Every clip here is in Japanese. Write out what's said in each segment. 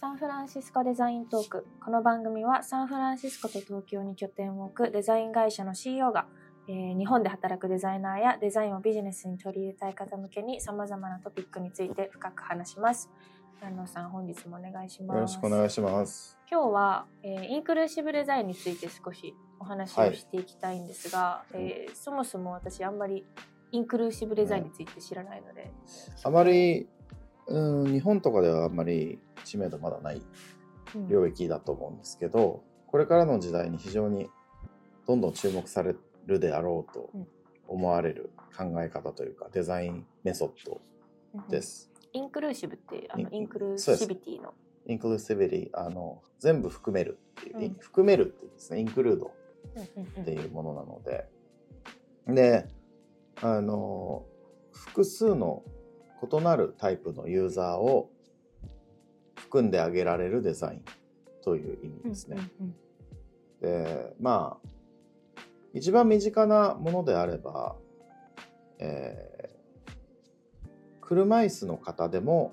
サンフランシスコデザイントーク。この番組はサンフランシスコと東京に拠点を置くデザイン会社の CEO が、えー日本で働くデザイナーやデザインをビジネスに取り入れたい方向けに様々なトピックについて深く話します。南野さん、本日もお願いします。よろしくお願いします。今日は、えーインクルーシブデザインについて少しお話をしていきたいんですが、えーそもそも私あんまりインクルーシブデザインについて知らないので、あまり、うん、日本とかではあんまり知名度まだないうん。領域だと思うんですけど、これからの時代に非常にどんどん注目されるであろうとうん。思われる考え方というかデザインメソッドです。インクルーシブってあのインクルーシビティの。インクルーシビリあの全部含めるっていう、うん。含めるっていうですね。インクルードうんうんうん。っていうものなので、であの複数の異なるタイプのユーザーを含んであげられるデザインという意味ですね。でまあ一番身近なものであれば、えー車椅子の方でも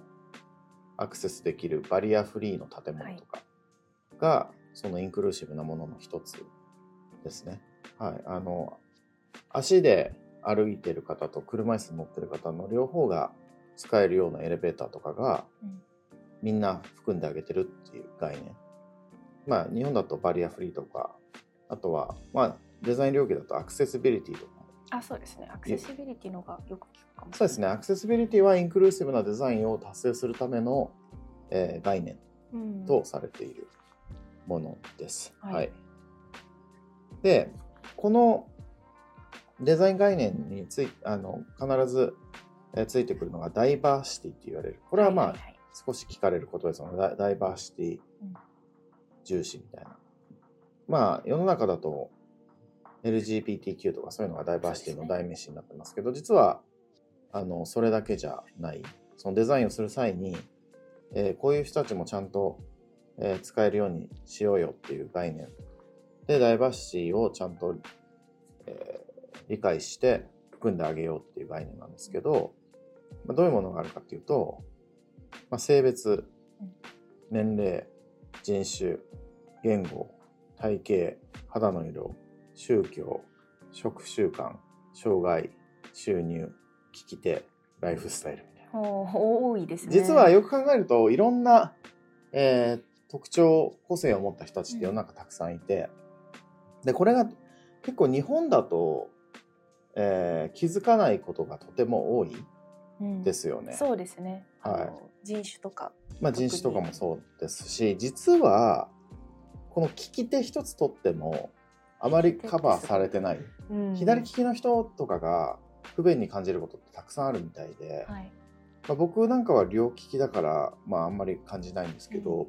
アクセスできるバリアフリーの建物とかが、そのインクルーシブなものの一つですね。はい、あの足で歩いてる方と車椅子に乗ってる方の両方が使えるようなエレベーターとかが、うんみんな含んであげてるっていう概念。まあ日本だとバリアフリーとか、あとはまあデザイン領域だとアクセシビリティとかも。あそうですねアクセシビリティのがよく聞くかもそうですね、アクセシビリティはインクルーシブなデザインを達成するための、えー概念うんとされているものです。はいはい。で、このデザイン概念についあの必ず、えーついてくるのがダイバーシティって言われる。これはまあ、いいい少し聞かれることですので、ダダイバーシティうん重視みたいな。まあ、世の中だと LGBTQ とかそういうのがダイバーシティの代名詞になってますけど、実は、あの、それだけじゃない。そのデザインをする際に、えーこういう人たちもちゃんと、えー使えるようにしようよっていう概念。で、ダイバーシティをちゃんと、えー理解して含んであげようっていう概念なんですけど、まあ、どういうものがあるかっていうと、まあ、性別うん、年齢、人種、言語、体型、肌の色、宗教、食習慣、障害、収入、聞き手、ライフスタイルみたいな。おー多いですね。実はよく考えるといろんな、えー特徴個性を持った人たちって世の中たくさんいて、でこれが結構日本だと、えー気づかないことがとても多いうん。ですよね。そうですね、はい人種とかまあ、人種とかもそうですし実はこの利き手一つとってもあまりカバーされてない、うん。左利きの人とかが不便に感じることってたくさんあるみたいで、はい。まあ、僕なんかは両利きだから、まあ、あんまり感じないんですけど、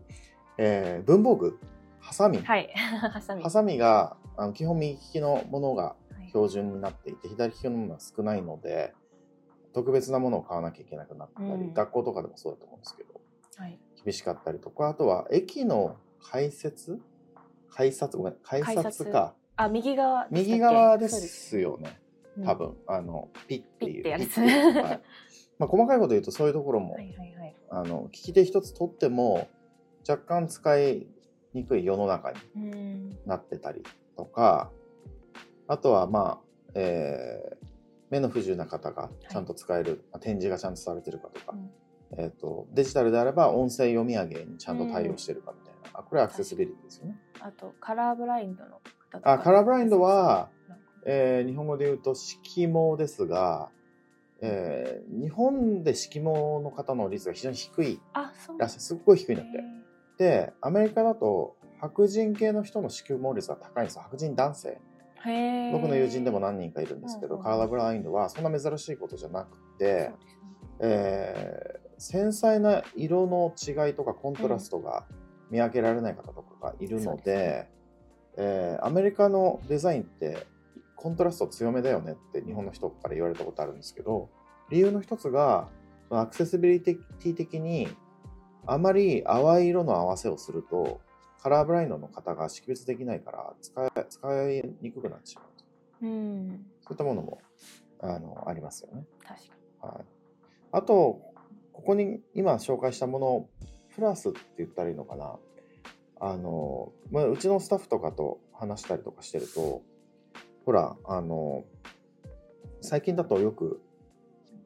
えー文房具ハサミ、はい。ハサミ。ハサミがあの基本右利きのものがはい。標準になっていて左利きのものが少ないので特別なものを買わなきゃいけなくなったり、うん。学校とかでもそうだと思うんですけどはい。厳しかったりとかあとは駅の改札？改札？ごめん改改札。札かあ右側右側ですよね。うん多分、あのピッていう。ピッてやつ。はい。まあ、細かいこと言うとそういうところも、はいはいはい。あの利き手一つ取っても若干使いにくい世の中にうん。なってたりとかあとはまあ、えー目の不自由な方がちゃんと使える、まあ展示がちゃんとされてるかとか、うん。えー、とデジタルであれば音声読み上げにちゃんと対応してるかみたいな、あこれはアクセシビリティですよね。あとカラーブラインドの方とか。あカラーブラインドはえー日本語で言うと色盲ですが、えー日本で色盲の方の率が非常に低い。あそうらしい。すっごい低いんだって。へでアメリカだと白人系の人の色盲率が高いんですよ。白人男性僕の友人でも何人かいるんですけど、うんうん。カラーブラインドはそんな珍しいことじゃなくて、ね。えー繊細な色の違いとかコントラストが見分けられない方とかがいるので,、そうですね。えーアメリカのデザインってコントラスト強めだよねって日本の人から言われたことあるんですけど理由の一つがアクセシビリティ的にあまり淡い色の合わせをするとカラーブラインドの方が識別できないから使い使いにくくなってしまうと。うん。そういったものもあのありますよね。確かはい、あとここに今紹介したものプラスって言ったらいいのかな。あの、まあ、うちのスタッフとかと話したりとかしてるとほらあの最近だとよく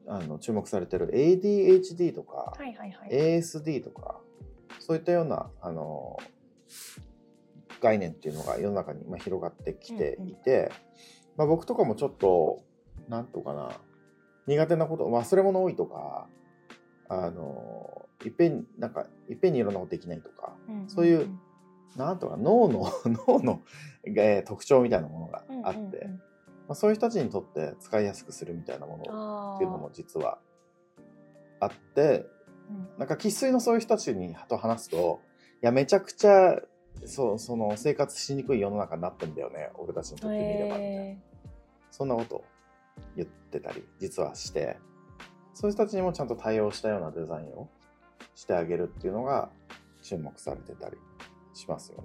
あの注目されてる ADHD とか、はいはいはい。ASD とかそういったようなあの概念っていうのが世の中にまあ広がってきていて、まあ、僕とかもちょっとなんとかな苦手なこと忘れ物多いとかあのいっぺんなんかいっぺんにいろんなことできないとかうんそういうなんとか脳の 脳の、えー特徴みたいなものがあって、まあ、そういう人たちにとって使いやすくするみたいなものっていうのも実はあってうん。なんか生粋のそういう人たちにと話すといやめちゃくちゃそうその生活しにくい世の中になってんだよね俺たちにとってみればみたいな、へそんなことを言ってたり実はして。そういう人たちにもちゃんと対応したようなデザインをしてあげるっていうのが注目されてたりしますよね。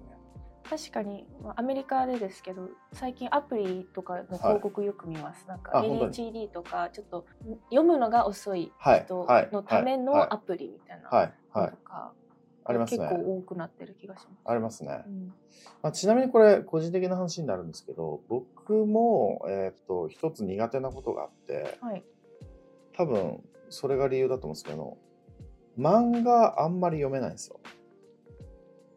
ー確かにまあアメリカでですけど最近アプリとかの広告よく見ます、なんか ADHD とかちょっと読むのが遅いはい人はいのためはいのアプリみたいなはいはい。のとか、ありますね結構多くなってる気がします。ありますね。うんまあ、ちなみにこれ個人的な話になるんですけど僕も、えーっと一つ苦手なことがあってはい。多分それが理由だと思うんですけど漫画あんまり読めないんですよ。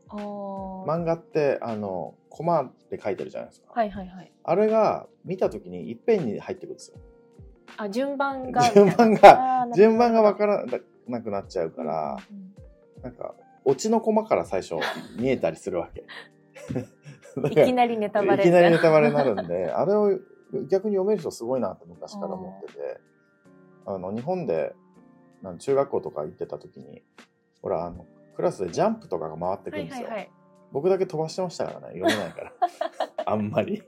漫画ってあのコマで書いてるじゃないですか。はいはいはい。あれが見た時にいっぺんに入ってくるんですよ。あ順番が 順番が順番がわからなくなっちゃうから、うんうんなんかオチのコマから最初見えたりするわけ。だ いきなりネタバレいきなりネタバレになるんで、あれを逆に読める人すごいなって昔から思ってて、あの、日本で、中学校とか行ってた時に、ほら、あの、クラスでジャンプとかが回ってくはるんですよ。いはいはい。僕だけ飛ばしてましたからね、読めないから。あんまり。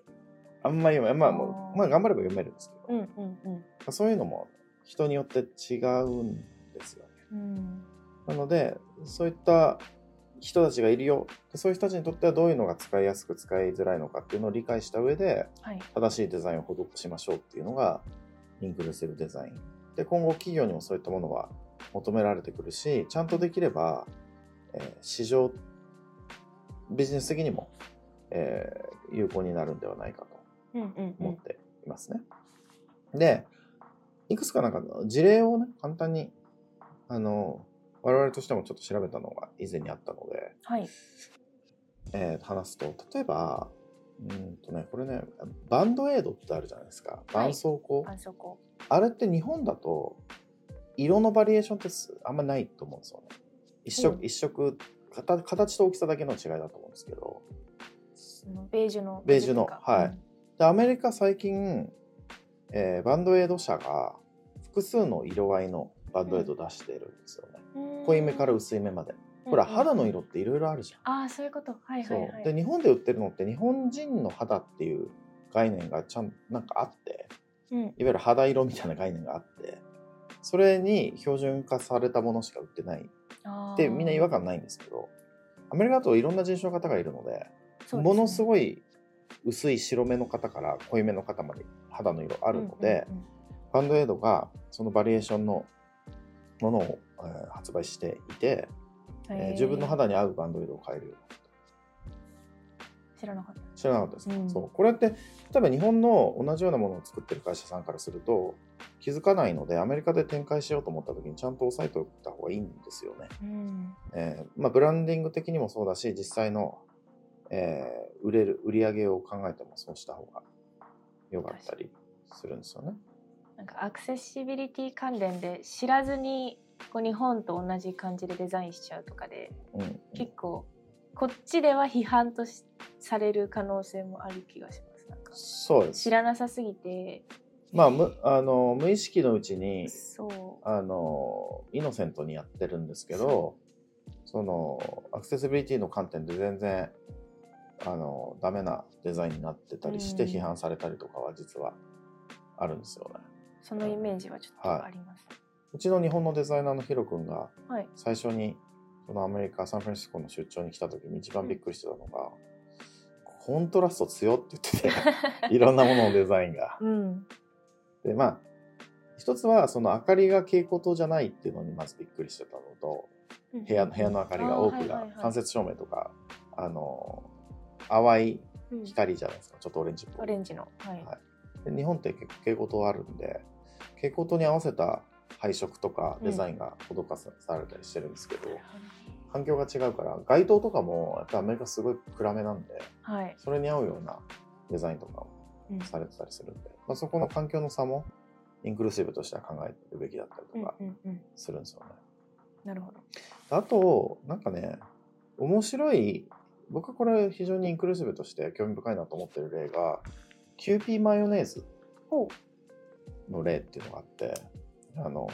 あんまり読め、まあもう、まあ頑張れば読めるんですけど、うんうんうんそういうのも人によって違うんですよね。うん。なので、そういった人たちがいるよ。でそういう人たちにとってはどういうのが使いやすく使いづらいのかっていうのを理解した上で、はい。正しいデザインを施しましょうっていうのがインクルーシブデザイン。で、今後企業にもそういったものは求められてくるし、ちゃんとできれば、えー市場、ビジネス的にも、えー有効になるんではないかと。思っていますね。で、いくつかなんか事例をね、簡単に、あの、我々としてもちょっと調べたのが以前にあったので、はい。えー話すと、例えば、うんとね、これね、バンドエイドってあるじゃないですか。絆創膏。あそこ。あれって日本だと、色のバリエーションってすあんまないと思うんですよね。一色、うん一色形、形と大きさだけの違いだと思うんですけど。そのベージュの。ベージュのかはいで、アメリカ最近、えーバンドエイド社が複数の色合いのバンドエイド出してるんですよね。うん。濃いめから薄いめまで。ほら、うん。うん肌の色っていろいろあるじゃん。ああ、そういうこと。はいはいはい。で日本で売ってるのって日本人の肌っていう概念がちゃんなんかあって。うん。いわゆる肌色みたいな概念があって。それに標準化されたものしか売ってない。ってみんな違和感ないんですけど。アメリカだといろんな人種の方がいるのでね。ものすごい薄い白目の方から濃いめの方まで肌の色あるので、うんうんバンドエイドがそのバリエーションのものを、えー発売していて、えー自分の肌に合うバンドエイドを買えるようになった。知らなかった。知らなかったです。か、うん。そう。これって例えば日本の同じようなものを作ってる会社さんからすると気づかないのでアメリカで展開しようと思った時にちゃんと押さえておいた方がいいんですよね、うん。えーまあ、ブランディング的にもそうだし実際の、えー売れる売り上げを考えてもそうした方が良かったりするんですよねなんかアクセシビリティ関連で知らずにこう日本と同じ感じでデザインしちゃうとかでうん。結構こっちでは批判としされる可能性もある気がします。なんかそうです。知らなさすぎて。まあむあの無意識のうちにそう。あのイノセントにやってるんですけどそのアクセシビリティの観点で全然あのダメなデザインになってたりしてうん。批判されたりとかは実はあるんですよね。そのイメージはちょっとあります。うちの日本のデザイナーのヒロ君がはい。最初にそのアメリカ・サンフランシスコの出張に来た時に一番びっくりしてたのが、コントラスト強って言ってて いろんなもののデザインが。うん。でまあ一つはその明かりが蛍光灯じゃないっていうのにまずびっくりしてたのとうん部屋の部屋の明かりが多くがはいはいはい間接照明とかあの淡いうん光じゃないですかちょっとオレンジっぽいオレンジの。はい。はいで日本って結構蛍光灯あるんで蛍光灯に合わせた配色とかデザインが施さされたりしてるんですけど、環境が違うから街灯とかもやっぱアメリカすごい暗めなんではい。それに合うようなデザインとかもうんされてたりするんで、まあ、そこの環境の差もインクルーシブとしては考えるべきだったりうんとかうんうん。するんですよね。なるほど。あとなんかね面白い僕はこれ非常にインクルーシブとして興味深いなと思ってる例がキューピーマヨネーズほの例っていうのがあってあの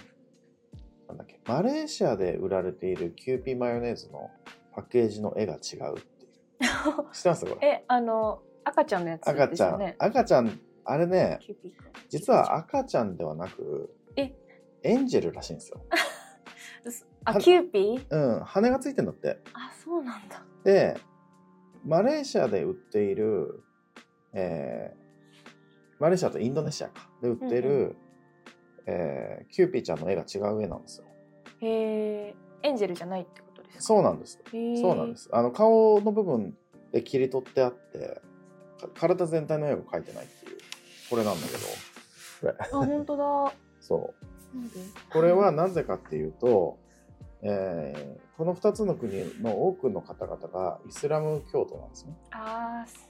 なんだっけマレーシアで売られているキューピーマヨネーズのパッケージの絵が違うっていう。う。知ってます？これ。え、あの、赤ちゃんのやつ赤ちゃん、ですよね。赤ちゃん。あれねキューピー君実は赤ちゃんではなくえ？エンジェルらしいんですよ。あ、はキューピー？うん羽がついてんだって。あ、そうなんだ。でマレーシアで売っている、えーマレーシアとインドネシアか。で売っている、うんうえーキューピーちゃんの絵が違う絵なんですよ。へえ、エンジェルじゃないってことですか？そうなんです。そうなんです。あの顔の部分で切り取ってあってか体全体の絵を描いてないっていう。これなんだけど。これあ、本当だ。そう。なんで？これはなぜかっていうと、えーこの2つの国の多くの方々がイスラム教徒なんですね。あー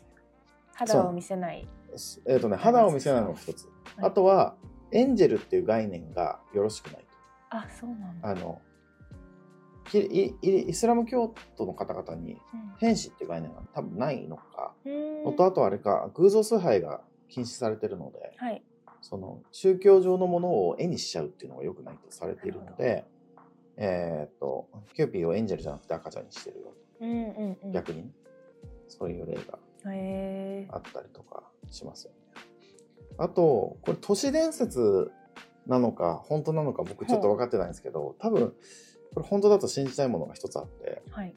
肌を見せない。すえーとね、肌を見せないのが一つ、はいあとはエンジェルっていう概念がよろしくないあ、そうなん。あのきいいイスラム教徒の方々に変死っていう概念が多分ないのか、うんのとあとあれか偶像崇拝が禁止されてるのではい。その宗教上のものを絵にしちゃうっていうのが良くないとされているので、えーっとキューピーをエンジェルじゃなくて赤ちゃんにしてるようんうんうん。逆にね、そういう例が。あったりとかしますよね。あと、これ都市伝説なのか本当なのか僕ちょっと分かってないんですけど、多分これ本当だと信じたいものが一つあって、はい。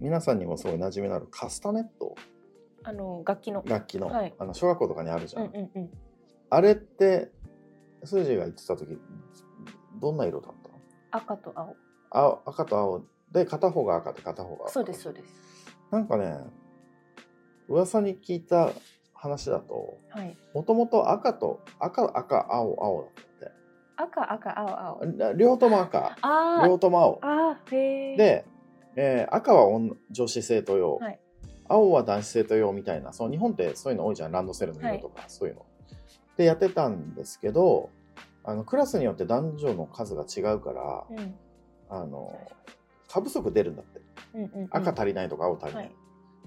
皆さんにもすごい馴染みのあるカスタネットあの楽器の。楽器の、はいあの小学校とかにあるじゃ。うんんうんうん。あれって、スージーが言ってた時、どんな色だったの？赤と青。青赤と青で片方が赤で片方が青。そうですそうです。なんかね、噂に聞いた話だと、はい。もともと赤と赤赤青青赤赤青青。だって両方とも赤。あ両方とも青。で、えー赤は女女子生徒用、はい。青は男子生徒用みたいな。その日本ってそういうの多いじゃん。ランドセルの色とか、そういうの。でやってたんですけどあのクラスによって男女の数が違うからうん。あの過不足出るんだって。うんうんうん。赤足りないとか青足りない、はい。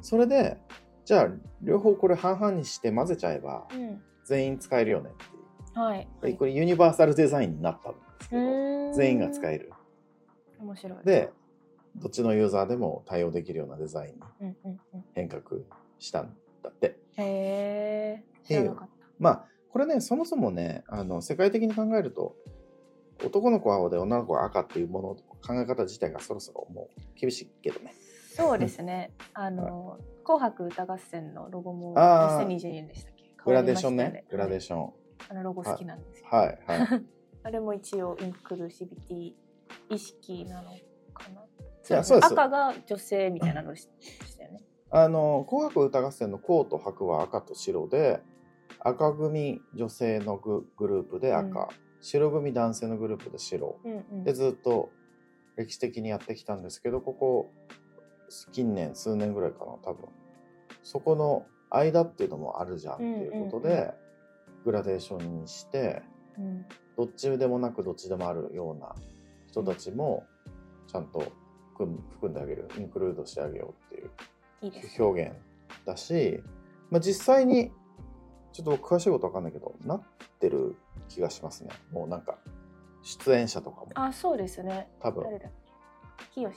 それでじゃあ両方これ半々にして混ぜちゃえばうん。全員使えるよねっていうはい。でこれユニバーサルデザインになったんですけど、れ全員が使える。面白い。で、どっちのユーザーでも対応できるようなデザインにうんうんうん。変革したんだって。へえ。知らなかっまあ、これね、そもそもね、あの世界的に考えると、男の子は青で女の子は赤っていうもの考え方自体がそろそろもう厳しいけどね。た。そうですね。あの、紅白歌合戦のロゴもあー2022年でしたっけ？グラデーションねグラデーシション。あのロゴ好きなんですよ。はい、はい。あれも一応インクルーシビティ意識なのかな？いやそうです赤が女性みたいなのでしたよね。あの、紅白歌合戦の紅と白は赤と白で、赤組女性のググループで赤、うん白組男性のグループで白。うんうん。でずっと歴史的にやってきたんですけどここ近年数年ぐらいかな多分。そこの間っていうのもあるじゃんっていうことで、グラデーションにしてうん。どっちでもなくどっちでもあるような人たちもちゃんと含んであげるインクルードしてあげようっていう。表現だし、まあ、実際にちょっと僕詳しいことわかんないけどなってる気がしますね。もうなんか出演者とかも。あ、そうですね。多分。清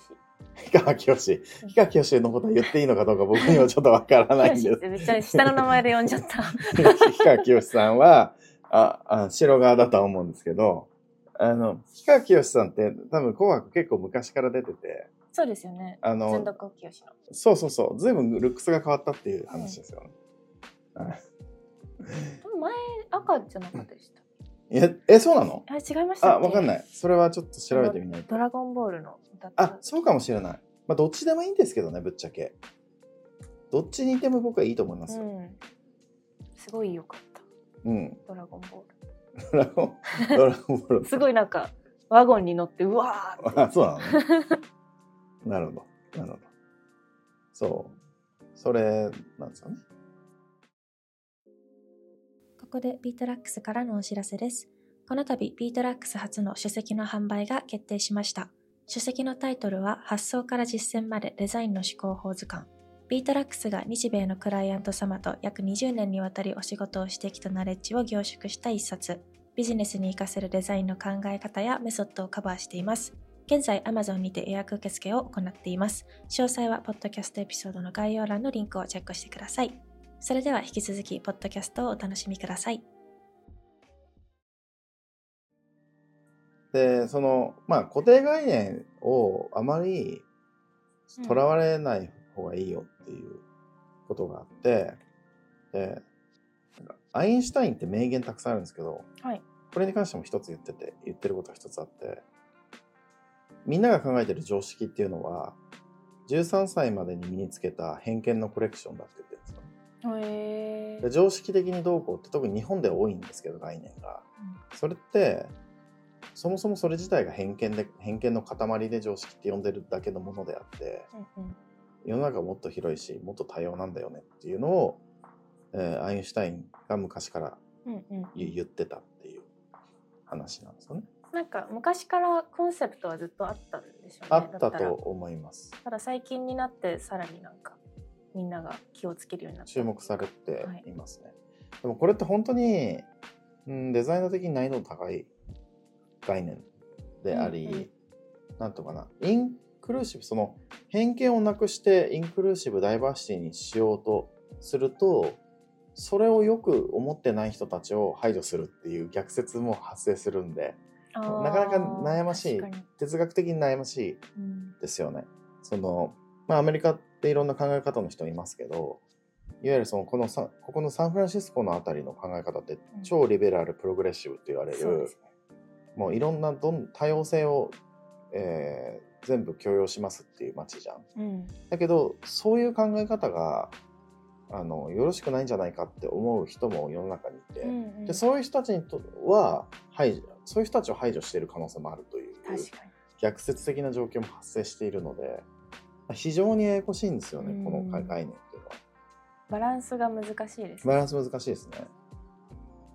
氷川きよし。氷川きよしのことは言っていいのかどうか僕にはちょっとわからないんです。めっちゃ下の名前で呼んじゃった。氷川きよしさんは、あ、あ白側だとは思うんですけど、あの、氷川きよしさんって多分紅白結構昔から出てて、そうですよね。あ全の。そうそうそう、ずいぶんルックスが変わったっていう話ですよね。はいでも前赤じゃなかったでした。いやえそうなの？あ違いましたあわかんない。いそれはちょっと調べてみないと。ドラゴンボールのあそうかもしれない。まあどっちでもいいんですけどねぶっちゃけ。どっちにいても僕はいいと思いますよ、うん。すごい良かった。うん、ドラゴンボドラゴンドラゴンボール。ー ルすごいなんかワゴンに乗ってうわーあそうなのね。なるほど。なるほど。そう。それなんですよねここでビートラックスからのお知らせです。この度、ビートラックス初の書籍の販売が決定しました。書籍のタイトルは、発想から実践までデザインの思考法図鑑。ビートラックスが日米のクライアント様と約20年にわたりお仕事をしてきたナレッジを凝縮した一冊。ビジネスに活かせるデザインの考え方やメソッドをカバーしています。現在、Amazon にて予約受付を行っています。詳細は、ポッドキャストエピソードの概要欄のリンクをチェックしてください。それでは引き続き、ポッドキャストをお楽しみください。でそのまあ固定概念をあまりとらわれない方がいいよっていうことがあって、でなんかアインシュタインって名言たくさんあるんですけどはい。これに関しても一つ言ってて言ってることが一つあってみんなが考えてる常識っていうのは13歳までに身につけた偏見のコレクションだって言って。へで常識的にどうこうって特に日本では多いんですけど概念が。それってそもそもそれ自体が偏見で偏見の塊で常識って呼んでるだけのものであってうんうん世の中はもっと広いしもっと多様なんだよねっていうのを、えーアインシュタインが昔からうんうん言言ってたっていう話なんですよね。なんか昔からコンセプトはずっとあったんでしょうね。あったと思います。ただ最近になってさらになんかみんなが気をつけるようになった。注目されていますね。でもこれって本当に、うん、デザイナー的に難易度の高い概念であり、うんうんなんとかなインクルーシブその偏見をなくしてインクルーシブダイバーシティにしようとするとそれをよく思ってない人たちを排除するっていう逆説も発生するんでなかなか悩ましい哲学的に悩ましいうんですよね。そのまあアメリカっていろんな考え方の人いますけどいわゆるそのこのさここのサンフランシスコのあたりの考え方ってうん超リベラルプログレッシブって言われるそうですね。もういろんなどん多様性を、えー全部許容しますっていう街じゃん。うんだけどそういう考え方があのよろしくないんじゃないかって思う人も世の中にいて、うんうんでそういう人たちにとは排除そういう人たちを排除している可能性もあるという。逆説的な状況も発生しているので非常にややこしいんですよね、うんこの概念っていうのは。バランスが難しいですね。バランス難しいですね。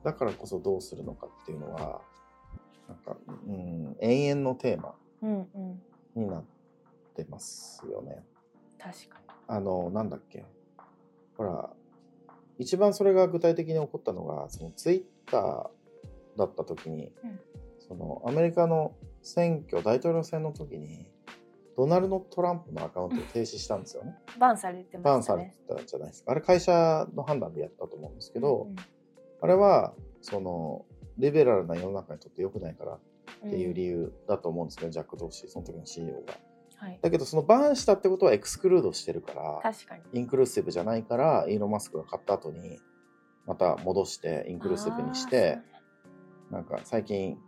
だからこそどうするのかっていうのはなんか、うん、永遠のテーマうんうんになってますよね。確かあの、なんだっけ。ほら、一番それが具体的に起こったのが、そのツイッターだった時に、うんそのアメリカの選挙、大統領選の時に、ドナルド・トランプのアカウントを停止したんですよね。に。バンされてバンされ。てたじゃないですか。あれ会社の判断でやったと思うんですけど、うんあれは、その、リベラルな世の中にとって良くないからうんっていう理由だと思うんですけど、ジャック・ドーシー、その時の CEO が。はい。だけど、そのバンしたってことはエクスクルードしてるから、確かに。インクルーシブじゃないから、イーロン・マスクが買った後に、また戻して、インクルーシブにして、なんか最近、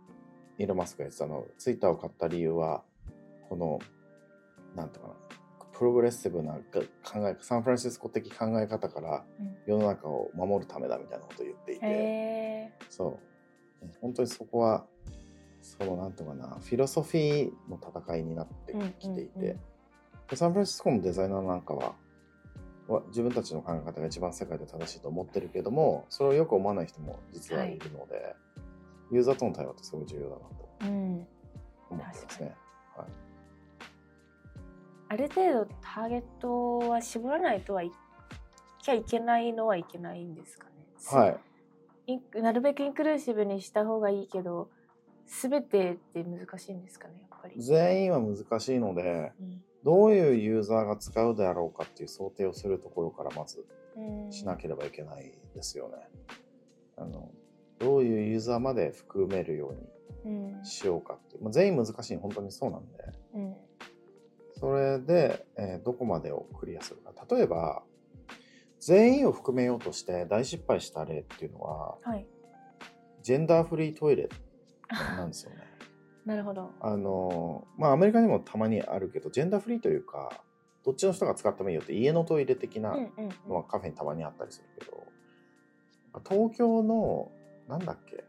イーロン・マスクが言ってたの、ツイッターを買った理由は、この、なんていうかな、プログレッシブなが考え、サンフランシスコ的考え方からうん世の中を守るためだみたいなことを言っていて、へえ。そう。本当にそこは、そのなんていうかな、フィロソフィーの戦いになってきていて、うんうんうんでサンフランシスコのデザイナーなんかは、は自分たちの考え方が一番世界で正しいと思ってるけども、それをよく思わない人も実はいるので、ユーザーとの対話ってすごい重要だなとうん。思ってますね。はい、ある程度ターゲットは絞らないとはいきゃいけないのはいけないんですかね。はい。なるべくインクルーシブにした方がいいけど全てって難しいんですかねやっぱり。全員は難しいので、うんどういうユーザーが使うであろうかっていう想定をするところからまずうんしなければいけないですよね。あのどういうユーザーまで含めるよううんにしようかってまあ、全員難しい本当にそうなんでうんそれで、えーどこまでをクリアするか例えば全員を含めようとして大失敗した例っていうのははい。ジェンダーフリートイレ なんですよね。なるほど。あのまあアメリカにもたまにあるけどジェンダーフリーというかどっちの人が使ってもいいよって家のトイレ的なのはカフェにたまにあったりするけど東京のなんだっけ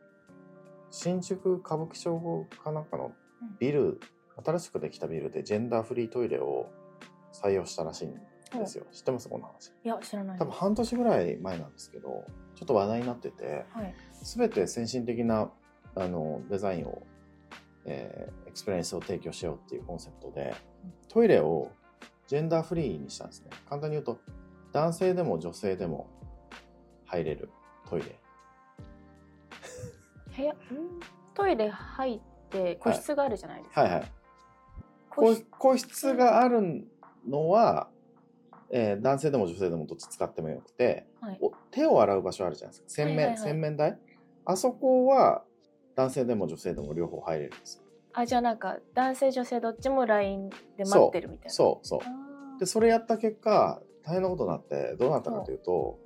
新宿歌舞伎町かなんかのビル、新しくできたビルでジェンダーフリートイレを採用したらしいんですよ、知ってます？この話。いや、知らない。多分半年ぐらい前なんですけどちょっと話題になっててはい。全て先進的なあのデザインを、えーエクスペリエンスを提供しようっていうコンセプトでトイレをジェンダーフリーにしたんですね。簡単に言うと男性でも女性でも入れるトイレ。部屋、ん？トイレ入って個室があるじゃないですか。はいはい。個室個個室があるのは、えー男性でも女性でもどっち使ってもよくてはい。お手を洗う場所あるじゃないですか。洗面、はいはいはい。洗面台？あそこは男性でも女性でも両方入れるんですよ。あ、じゃあなんか、男性、女性どっちも LINE で待ってるみたいな。そうそう。でそれやった結果大変なことになってどうなったかというと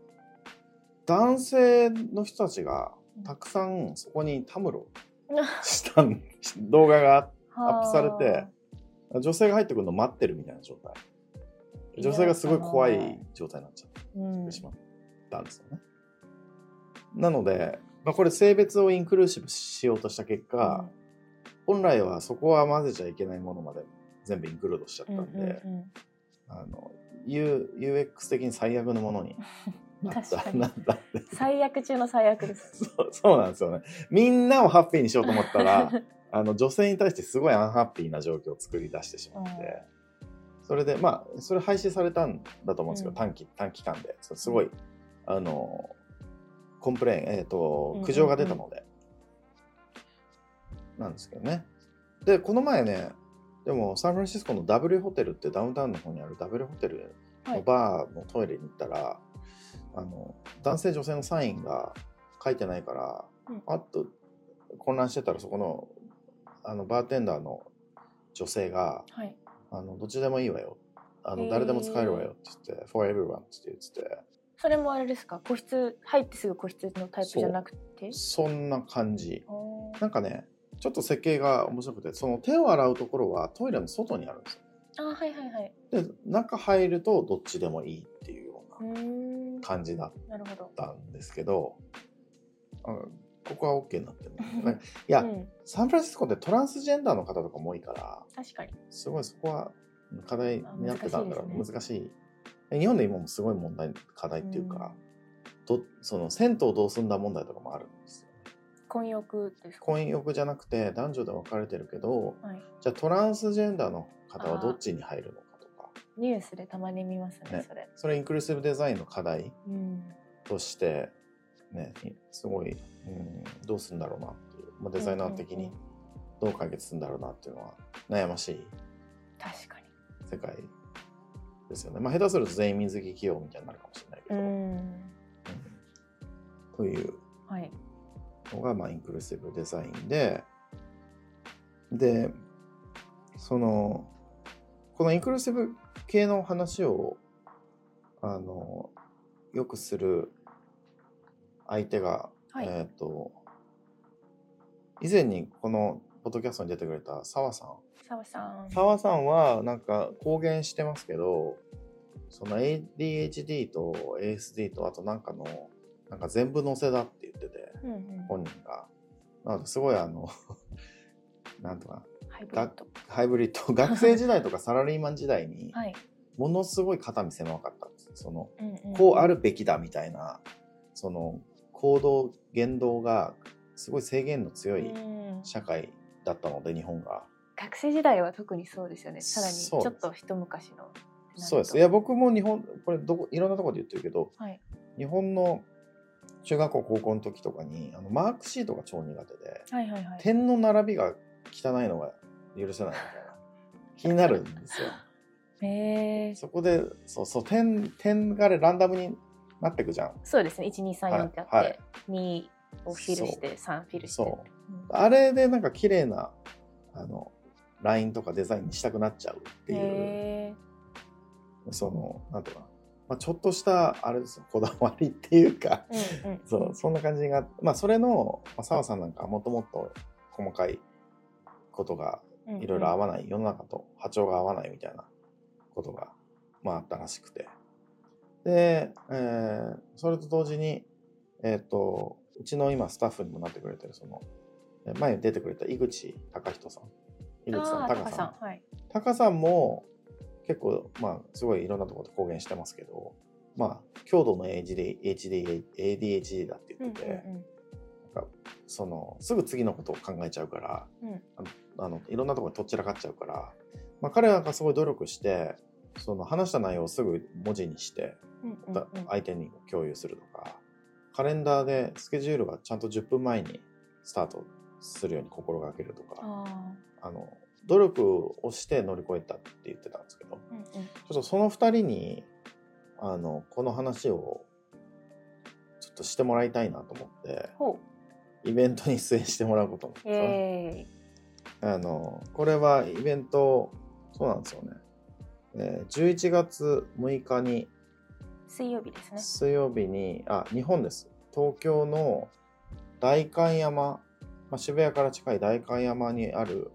男性の人たちがたくさんそこにたむろしたん動画がアップされて女性が入ってくるの待ってるみたいな状態。女性がすごい怖い状態になっちゃうんってしまったんですよね、なので、まあ、これ性別をインクルーシブしようとした結果、本来はそこは混ぜちゃいけないものまで全部インクルードしちゃったうんんで、うんうん。あの U UX 的に最悪のものに なった最悪中の最悪です。そうそうなんですよね。みんなをハッピーにしようと思ったら あの女性に対してすごいアンハッピーな状況を作り出してしまって、それでまあそれ廃止されたんだと思うんですけど、うん。短期短期間ですごい、あの complain、えー、と苦情が出たので、なんですけどね。でこの前ねでもサンフランシスコの W ホテルってダウンタウンの方にある W ホテルのバーのトイレに行ったら、あの男性女性のサインが書いてないから、うん。あっと混乱してたらそこのあのバーテンダーの女性がはい。「あのどっちでもいいわよ」あの誰でも使えるわよって言って「for everyone」って言っててそれもあれですか？個室、入ってすぐ個室のタイプじゃなくて？そんな感じなんかねちょっと設計が面白くてその手を洗うところはトイレの外にあるんですよあー、はいはいはい。で中入るとどっちでもいいっていうよううな。感じだっ。たんですけどあここは OK になってるね いや、うん、サンフランシスコってトランスジェンダーの方とかも多いから確かに。すごいそこは課題になってたんだろう。あ難難しい,、日本で今もすごい問題課題っていうか、どその銭湯どうすんだ問題とかもあるんですよ。混浴ですか？婚欲じゃなくて男女で分かれてるけどはい。じゃあトランスジェンダーの方はどっちに入るのかとか。ニュースでたまに見ますね、ね。それ。それインクルーシブデザインの課題うん。としてねすごい、うん、どうするんだろうなっていう、まあ、デザイナー的にどう解決するんだろうなっていうのは悩ましい確かに。世界ですよね。まあ、下手すると全員水着起用みたいになるかもしれないけうど。ん。うんというはい。のが、まあ、インクルーシブデザインで、で、その、このインクルーシブ系の話を、あの、よくする相手が、はいえっ、と、以前にこのポッドキャストに出てくれた澤さん澤さん。澤さんはなんか公言してますけどその ADHD と ASD とあとなんかのなんか全部載せだって言っててうんうん。本人がなのですごいあの なんとかハイブリッド。ハイブリッド 学生時代とかサラリーマン時代にはい。ものすごい肩身狭かったんですそのうんうん、こうあるべきだみたいなその行動言動がすごい制限の強いうん社会だったので日本が。学生時代は特にそうですよね。さらにちょっと一昔の。そうです。いや、僕も日本、これどこ、いろんなところで言ってるけど、はい。日本の中学校、高校の時とかに、あのマークシートが超苦手で、はいはいはい。点の並びが汚いのが許せないみたいな、気になるんですよ。へえ。そこで、そうそう、点、点がランダムになってくじゃん。そうですね。1、2、3、4ってあって、はいはい。2をフィルして、3フィルして。そう。うん。あれでなんか綺麗な、あの、ラインとかデザインにしたくなっちゃうっていう、へその、なんていうかな、まあ、ちょっとしたあれですよ。こだわりっていうか。うんうんそうそんな感じがまあそれのまあ澤さんなんかもともっと細かいことがいろいろ合わない、世の中と波長が合わないみたいなことが、まあ、あったらしくてで、えーそれと同時にえっ、とうちの今スタッフにもなってくれてるそのえ前に出てくれた井口隆人さん井口さんああ、タカさん。はい。さんも結構まあすごいいろんなところで公言してますけどまあ強度の ADHD, ADHD, だってうん言ってて、うんそのすぐ次のことを考えちゃうからうんうん。あのいろんなところにとっちらかっちゃうから、まあ、彼らがすごい努力してその話した内容をすぐ文字にして相手に共有するとか、カレンダーでスケジュールがちゃんと10分前にスタートするように心がけるとか。ああの努力をして乗り越えたって言ってたんですけど。あ。うんうん。ちょっとその2人にあのこの話をちょっとしてもらいたいなと思ってほイベントに出演してもらうことになったう。えあのこれはイベントそうなんですよね、えー11月6日にー、水曜日ですね。水曜日にあ日本です東京の代官山、まあ、渋谷から近い代官山にある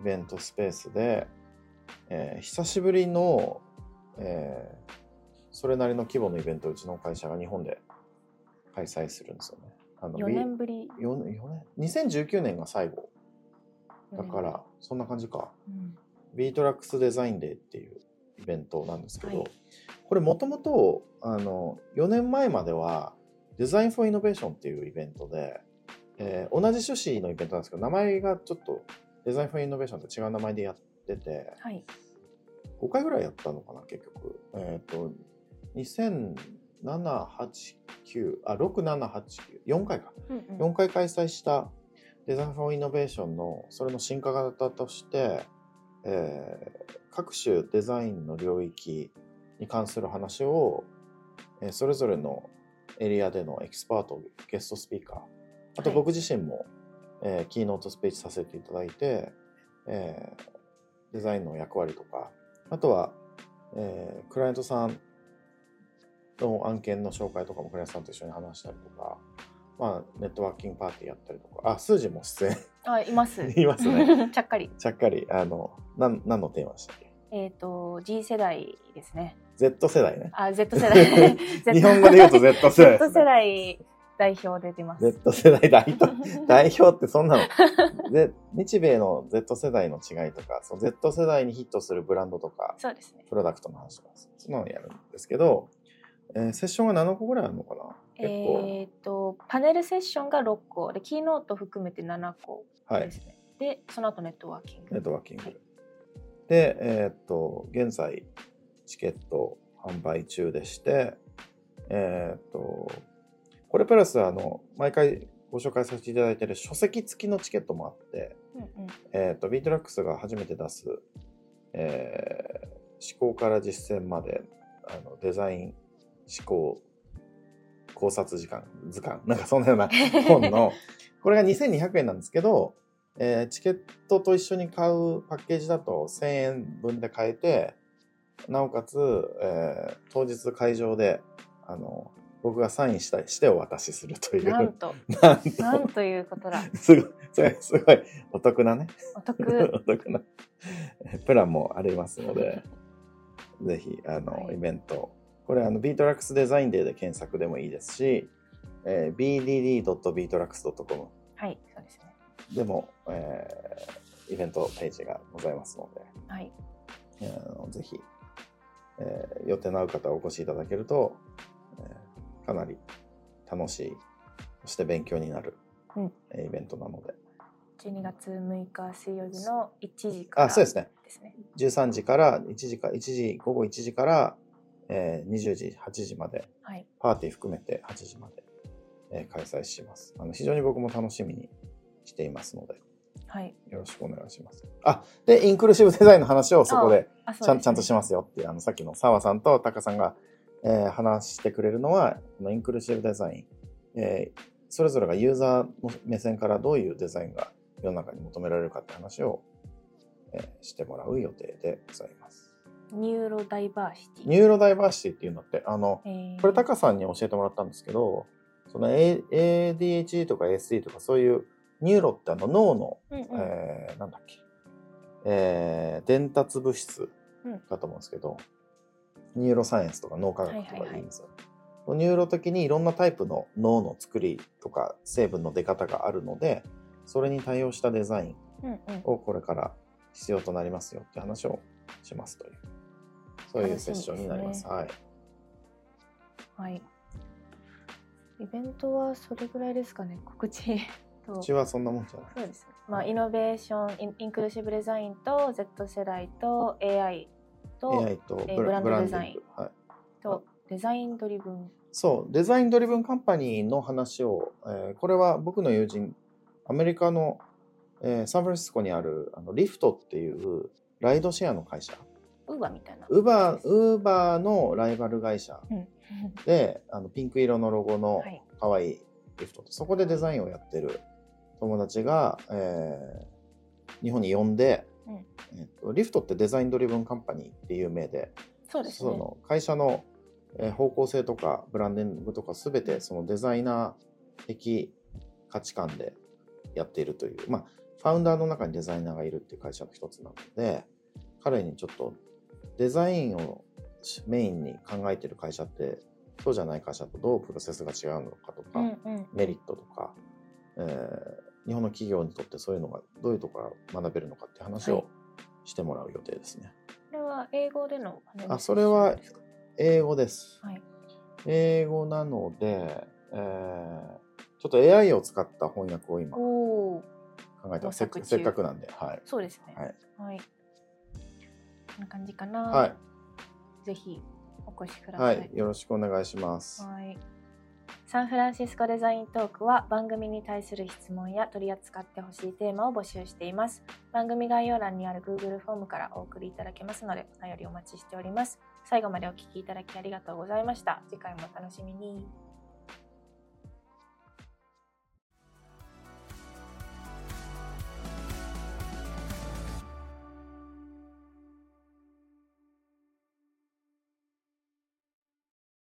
イベントスペースで、えー久しぶりの、えーそれなりの規模のイベントをうちの会社が日本で開催するんですよね。あの4年ぶり。4年？4年2019年が最後だか4らそんな感じか。年ビートラックスデザインデーっていうイベントなんですけど、はいこれもともと4年前まではデザインフォーイノベーションっていうイベントで、えー同じ趣旨のイベントなんですけど名前がちょっとデザインフォーイノベーションと違う名前でやっててうん。はい。5回ぐらいやったのかな結局えっ、と2007、8、9あ6、7、8、9 4回かうんうん。4回開催したデザインフォーイノベーションのそれの進化型として、えー各種デザインの領域に関する話を、えーそれぞれのエリアでのエキスパートゲストスピーカー。あとはい。僕自身も、えーキーノートスピーチさせていただいて、えーデザインの役割とかあとは、えークライアントさんの案件の紹介とかもクライアントさんと一緒に話したりとか、まあ、ネットワーキングパーティーやったりとか、あ、数字も出演、あ、います。いますね。ちゃっかり。ちゃっかり、あの、なん何のテーマでしたっけ？えっ、と、G 世代ですね。?Z 世代ね。あ、Z 世代。日本語で言うと Z 世代で Z。世代代表出てます。Z 世代代表、代表ってそんなの。で、日米の Z 世代の違いとか、その Z 世代にヒットするブランドとか、そうですね。プロダクトの話とか、そのやるんですけど、えーセッションが7個ぐらいあるのかな？えっ、と、パネルセッションが6個で、キーノート含めて7個はいで。すね。で、その後ネットワーキング。ネットワーキング。はいで、えーっと、現在、チケット販売中でして、えーっと、これプラス、あの、毎回ご紹介させていただいている書籍付きのチケットもあって、うんうん。えと、ビートラックスが初めて出す、えー思考から実践まで、あの、デザイン、思考、考察時間、図鑑、なんかそんなような 本の、これが2200円なんですけど、えーチケットと一緒に買うパッケージだと1000円分で買えて、なおかつ、えー当日会場で、あの、僕がサインしたしてお渡しするという、なんと、なんと。なんということだ。すごい、それすごいお得なね、お得。お得な。プランもありますので、ぜひ、あの、はい。イベント、これ、あの、ビートラックスデザインデーで検索でもいいですし、えー bdd.btrax.com はい、そうですね。でも、えーイベントページがございますので、はい。えーあのぜひ、えー予定の合う方お越しいただけると、えーかなり楽しい、そして勉強になる、うんえーイベントなので、12月6日水曜日の1時からあ、そうですね。ですね。13時から1時か、1時、午後1時から、えー20時、8時まで、はい。パーティー含めて8時まで、えー開催します。あの非常に僕も楽しみにしていますので、はい。よろしくお願いします。あ、で、インクルーシブデザインの話をそこでちゃん,、ねちゃんとしますよっていう、あの、さっきの澤さんとタカさんが、えー話してくれるのは、このインクルーシブデザイン、えーそれぞれがユーザーの目線からどういうデザインが世の中に求められるかって話を、えーしてもらう予定でございます。ニューロダイバーシティ。ニューロダイバーシティっていうのってあのえー。これタカさんに教えてもらったんですけどその ADHD とか ASD とかそういうニューロってあの脳の、うんうん。えーなんだっけ、えー伝達物質うん。だと思うんですけど、ニューロサイエンスとか脳科学とかでいいんですよ。ニューロ的にいろんなタイプの脳の作りとか成分の出方があるのでそれに対応したデザインうんうん。をこれから必要となりますよって話をしますというそういうセッションになります。はいはい。イベントはそれぐらいですかね、告知と。うちはそんなもんじゃない。そうですね。まあ、イノベーション、インインクルーシブデザインと Z 世代と AI と AI とえーブランドデザインとデザインドリブン。そう、デザインドリブンカンパニーの話を、えーこれは僕の友人、アメリカの、えーサンフランシスコにあるあのリフトっていうライドシェアの会社、ウーバーみたいな。ウーバー、ウーバーのライバル会社うん。で、あのピンク色のロゴのはい。可愛いリフトって、そこでデザインをやってる友達が、えー日本に呼んで、うんえっとリフトってデザインドリブンカンパニーっていう名で、そうですね。その会社のえー方向性とかブランディングとか全てそのデザイナー的価値観でやっているという、まあ、ファウンダーの中にデザイナーがいるっていう会社の一つなので彼にちょっとデザインをメインに考えている会社ってそうじゃない会社とどうプロセスが違うのかとか、うんうん。メリットとか、えー日本の企業にとってそういうのがどういうところから学べるのかって話はをしてもらう予定ですね。これは英語でのあそれは英語です。はい。英語なので、えーちょっと AI を使った翻訳を今考。えてます。せっかくなんで。はい。そうですね。はい。はい。こんな感じかな。はい。ぜひお越しくださ。はいい。よろしくお願いします。はい。サンフランシスコデザイントークは番組に対する質問や取り扱ってほしいテーマを募集しています。番組概要欄にある Google フォームからお送りいただけますので、お便りお待ちしております。最後までお聞きいただきありがとうございました。次回もお楽しみに。